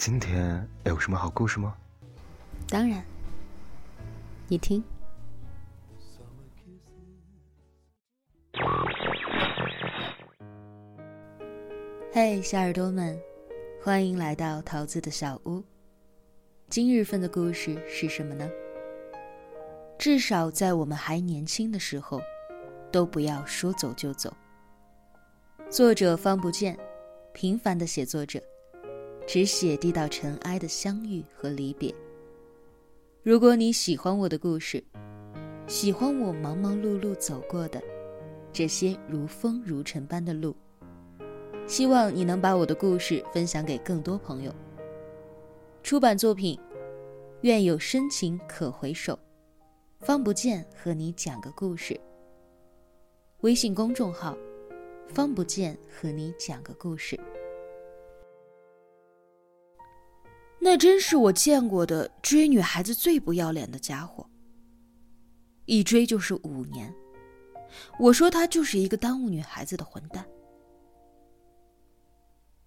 今天有什么好故事吗？当然，你听。嘿，小耳朵们，欢迎来到桃子的小屋。今日份的故事是什么呢？至少在我们还年轻的时候，都不要说走就走。作者方不见，平凡的写作者，只写低到尘埃的相遇和离别。如果你喜欢我的故事，喜欢我忙忙碌碌走过的这些如风如尘般的路，希望你能把我的故事分享给更多朋友。出版作品，愿有深情可回首，方不见和你讲个故事。微信公众号。方不见和你讲个故事。那真是我见过的追女孩子最不要脸的家伙。一追就是五年，我说他就是一个耽误女孩子的混蛋。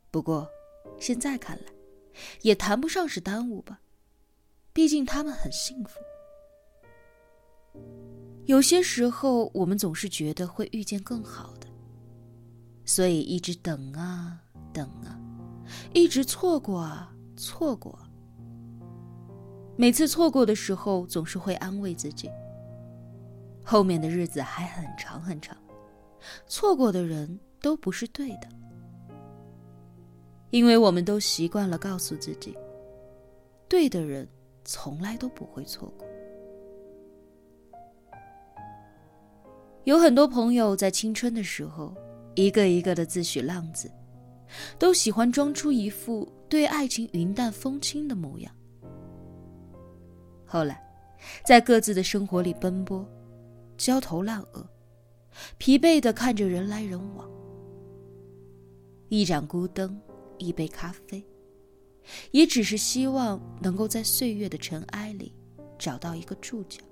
不过，现在看来，也谈不上是耽误吧，毕竟他们很幸福。有些时候，我们总是觉得会遇见更好的。所以一直等啊等啊，一直错过啊错过。每次错过的时候，总是会安慰自己：后面的日子还很长很长，错过的人都不是对的。因为我们都习惯了告诉自己，对的人从来都不会错过。有很多朋友在青春的时候。一个一个的自诩浪子，都喜欢装出一副对爱情云淡风轻的模样。后来，在各自的生活里奔波，焦头烂额，疲惫的看着人来人往。一盏孤灯，一杯咖啡，也只是希望能够在岁月的尘埃里找到一个注脚。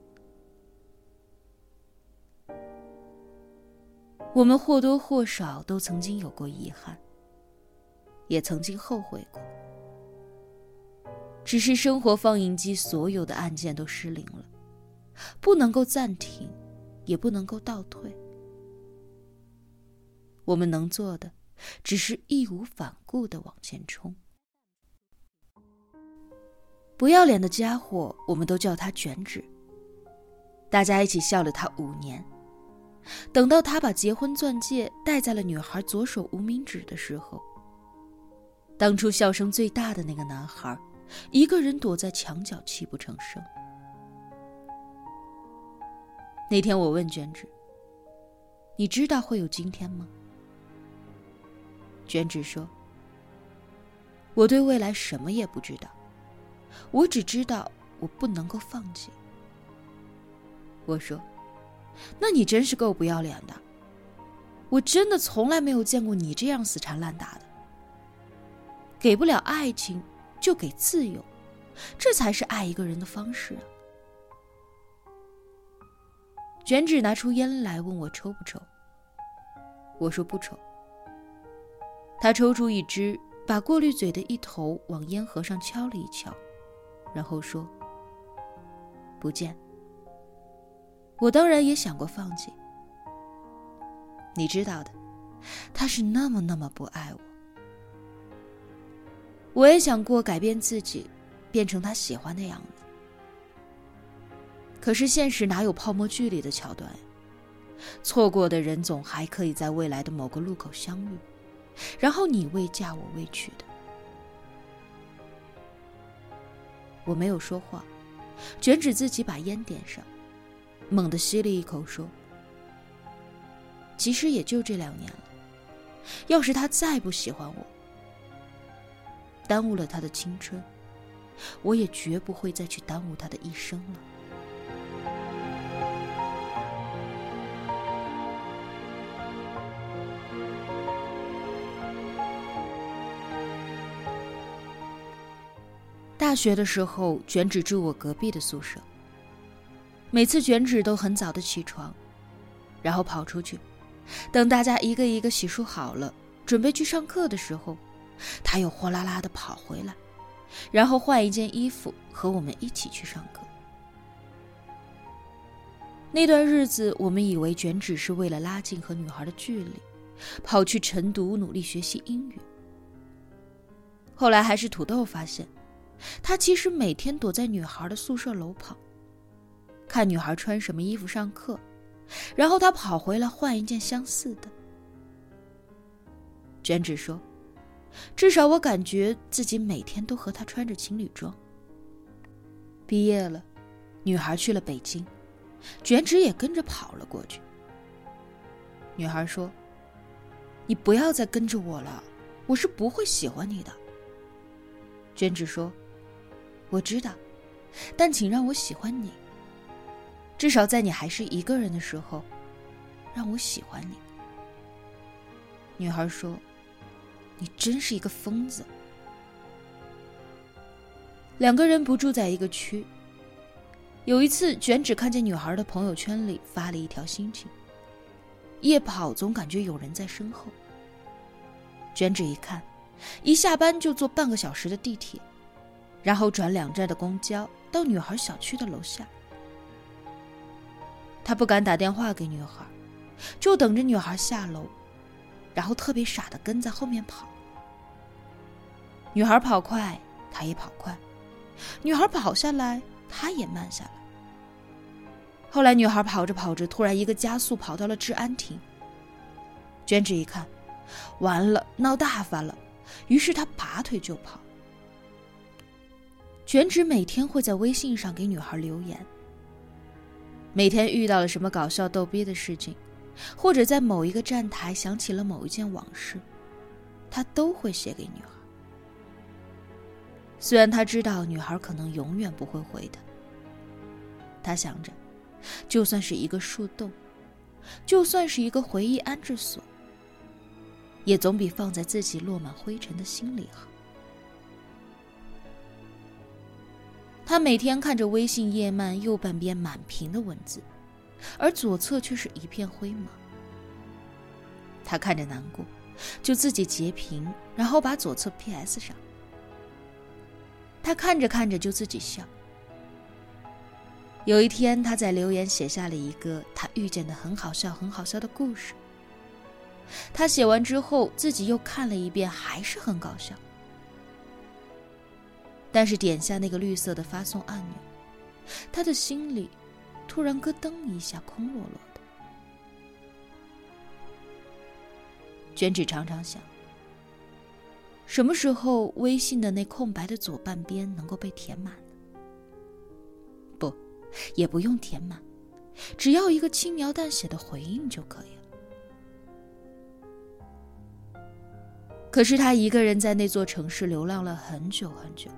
我们或多或少都曾经有过遗憾，也曾经后悔过。只是生活放映机所有的按键都失灵了，不能够暂停，也不能够倒退。我们能做的，只是义无反顾的往前冲。不要脸的家伙，我们都叫他卷纸。大家一起笑了他五年。等到他把结婚钻戒戴在了女孩左手无名指的时候，当初笑声最大的那个男孩，一个人躲在墙角泣不成声。那天我问卷纸：“你知道会有今天吗？”卷纸说：“我对未来什么也不知道，我只知道我不能够放弃。”我说。那你真是够不要脸的！我真的从来没有见过你这样死缠烂打的。给不了爱情，就给自由，这才是爱一个人的方式啊！卷纸拿出烟来问我抽不抽，我说不抽。他抽出一支，把过滤嘴的一头往烟盒上敲了一敲，然后说：“不见。”我当然也想过放弃，你知道的，他是那么那么不爱我。我也想过改变自己，变成他喜欢的样子。可是现实哪有泡沫剧里的桥段？错过的人总还可以在未来的某个路口相遇，然后你未嫁我未娶的。我没有说话，卷纸自己把烟点上。猛地吸了一口，说：“其实也就这两年了。要是他再不喜欢我，耽误了他的青春，我也绝不会再去耽误他的一生了。”大学的时候，卷纸住我隔壁的宿舍。每次卷纸都很早的起床，然后跑出去，等大家一个一个洗漱好了，准备去上课的时候，他又哗啦啦的跑回来，然后换一件衣服和我们一起去上课。那段日子，我们以为卷纸是为了拉近和女孩的距离，跑去晨读努力学习英语。后来还是土豆发现，他其实每天躲在女孩的宿舍楼旁，看女孩穿什么衣服上课，然后他跑回来换一件相似的。卷纸说：“至少我感觉自己每天都和他穿着情侣装。”毕业了，女孩去了北京。卷纸也跟着跑了过去。女孩说：“你不要再跟着我了，我是不会喜欢你的。”卷纸说：“我知道，但请让我喜欢你。至少在你还是一个人的时候，让我喜欢你。”女孩说：“你真是一个疯子。”两个人不住在一个区。有一次，卷纸看见女孩的朋友圈里发了一条心情：夜跑总感觉有人在身后。卷纸一看，一下班就坐半个小时的地铁，然后转两站的公交到女孩小区的楼下。他不敢打电话给女孩，就等着女孩下楼，然后特别傻的跟在后面跑。女孩跑快，他也跑快；女孩跑下来。他也慢下来。后来，女孩跑着跑着，突然一个加速跑到了治安亭。卷纸一看，完了，闹大发了，于是他拔腿就跑。卷纸每天会在微信上给女孩留言。每天遇到了什么搞笑逗逼的事情，或者在某一个站台想起了某一件往事，他都会写给女孩。虽然他知道女孩可能永远不会回的，他想着，就算是一个树洞，就算是一个回忆安置所，也总比放在自己落满灰尘的心里好。他每天看着微信页面右半边满屏的文字，而左侧却是一片灰茫。他看着难过，就自己截屏，然后把左侧 P.S 上。他看着看着就自己笑。有一天，他在留言写下了一个他遇见的很好笑、很好笑的故事。他写完之后，自己又看了一遍，还是很搞笑。但是点下那个绿色的发送按钮，他的心里突然咯噔一下，空落落的。卷纸常常想。什么时候微信的那空白的左半边能够被填满？不，也不用填满，只要一个轻描淡写的回应就可以了。可是他一个人在那座城市流浪了很久很久，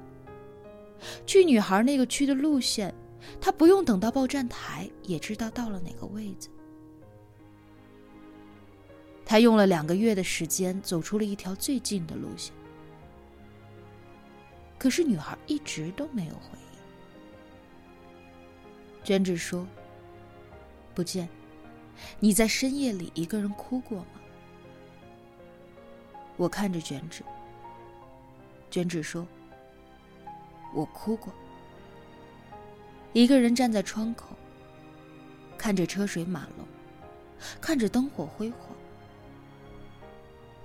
去女孩那个区的路线，他不用等到报站台也知道到了哪个位子。他用了两个月的时间走出了一条最近的路线。可是女孩一直都没有回应。娟纸说：“不见，你在深夜里一个人哭过吗？”我看着卷纸。卷纸说：“我哭过，一个人站在窗口，看着车水马龙，看着灯火辉煌，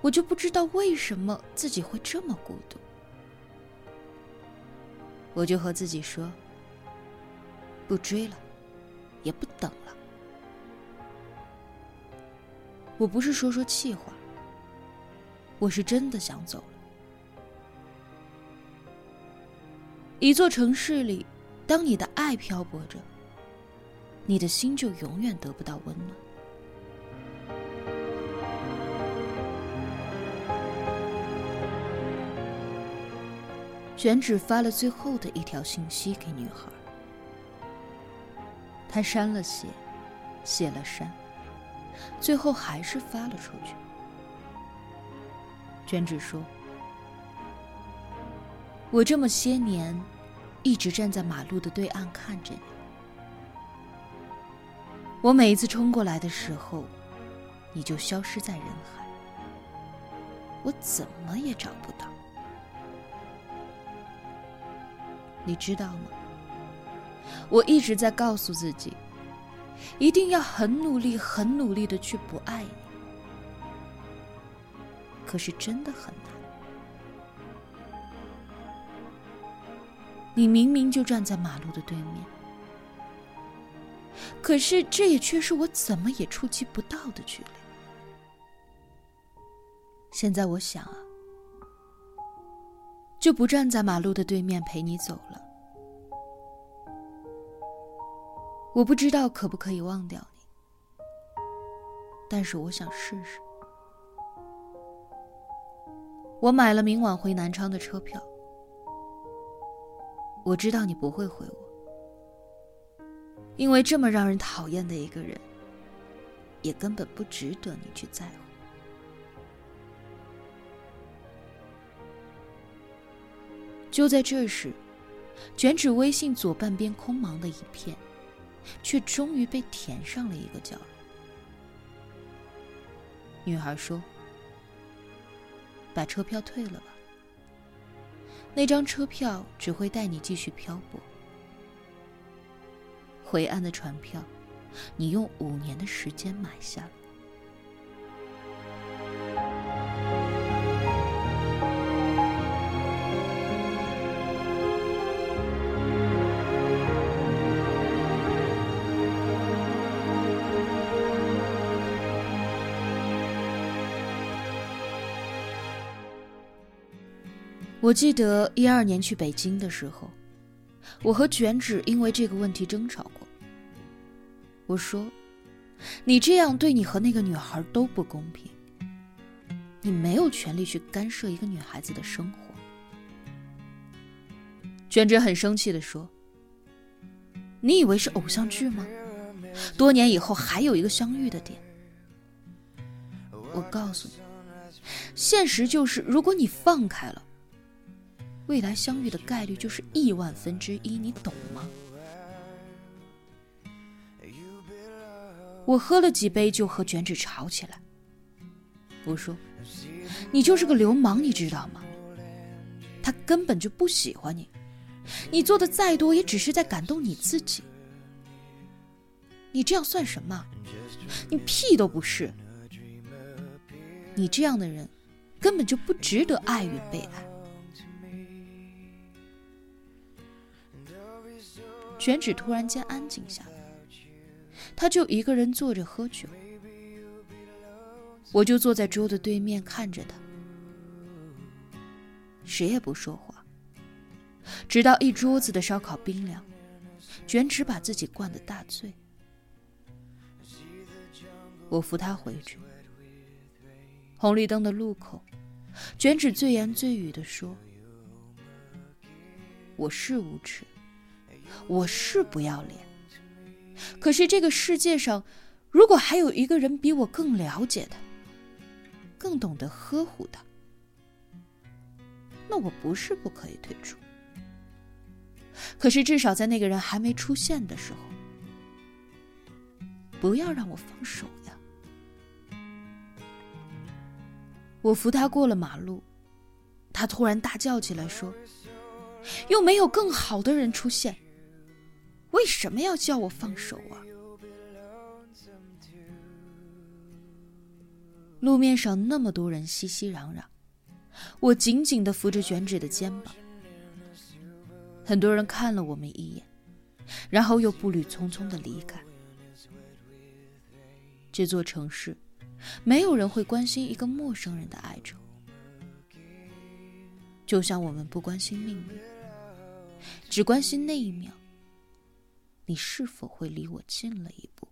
我就不知道为什么自己会这么孤独。”我就和自己说：“不追了，也不等了。”我不是说说气话，我是真的想走了。一座城市里，当你的爱漂泊着，你的心就永远得不到温暖。卷纸发了最后的一条信息给女孩，他删了写，写了删，最后还是发了出去。卷纸说：“我这么些年，一直站在马路的对岸看着你。我每一次冲过来的时候，你就消失在人海。我怎么也找不到。你知道吗？我一直在告诉自己，一定要很努力、很努力的去不爱你。可是真的很难。你明明就站在马路的对面，可是这也却是我怎么也触及不到的距离。现在我想啊，就不站在马路的对面陪你走了。我不知道可不可以忘掉你，但是我想试试。我买了明晚回南昌的车票。我知道你不会回我，因为这么让人讨厌的一个人，也根本不值得你去在乎。就在这时，卷纸微信左半边空茫的一片，却终于被填上了一个角落。女孩说：“把车票退了吧，那张车票只会带你继续漂泊。回岸的船票，你用五年的时间买下了。”我记得一二年去北京的时候，我和卷纸因为这个问题争吵过。我说：“你这样对你和那个女孩都不公平，你没有权利去干涉一个女孩子的生活。”卷纸很生气的说：“你以为是偶像剧吗？多年以后还有一个相遇的点。我告诉你，现实就是，如果你放开了。”未来相遇的概率就是亿万分之一，你懂吗？我喝了几杯就和卷纸吵起来。我说：“你就是个流氓，你知道吗？他根本就不喜欢你，你做的再多也只是在感动你自己。你这样算什么？你屁都不是。你这样的人，根本就不值得爱与被爱。”卷纸突然间安静下来，他就一个人坐着喝酒，我就坐在桌子对面看着他，谁也不说话，直到一桌子的烧烤冰凉，卷纸把自己灌得大醉，我扶他回去。红绿灯的路口，卷纸自言自语地说：“我是无耻。”我是不要脸，可是这个世界上，如果还有一个人比我更了解他，更懂得呵护他，那我不是不可以退出。可是至少在那个人还没出现的时候，不要让我放手呀！我扶他过了马路，他突然大叫起来说：“又没有更好的人出现。”为什么要叫我放手啊？路面上那么多人熙熙攘攘，我紧紧的扶着卷纸的肩膀。很多人看了我们一眼，然后又步履匆匆的离开。这座城市，没有人会关心一个陌生人的哀愁，就像我们不关心命运，只关心那一秒。你是否会离我近了一步？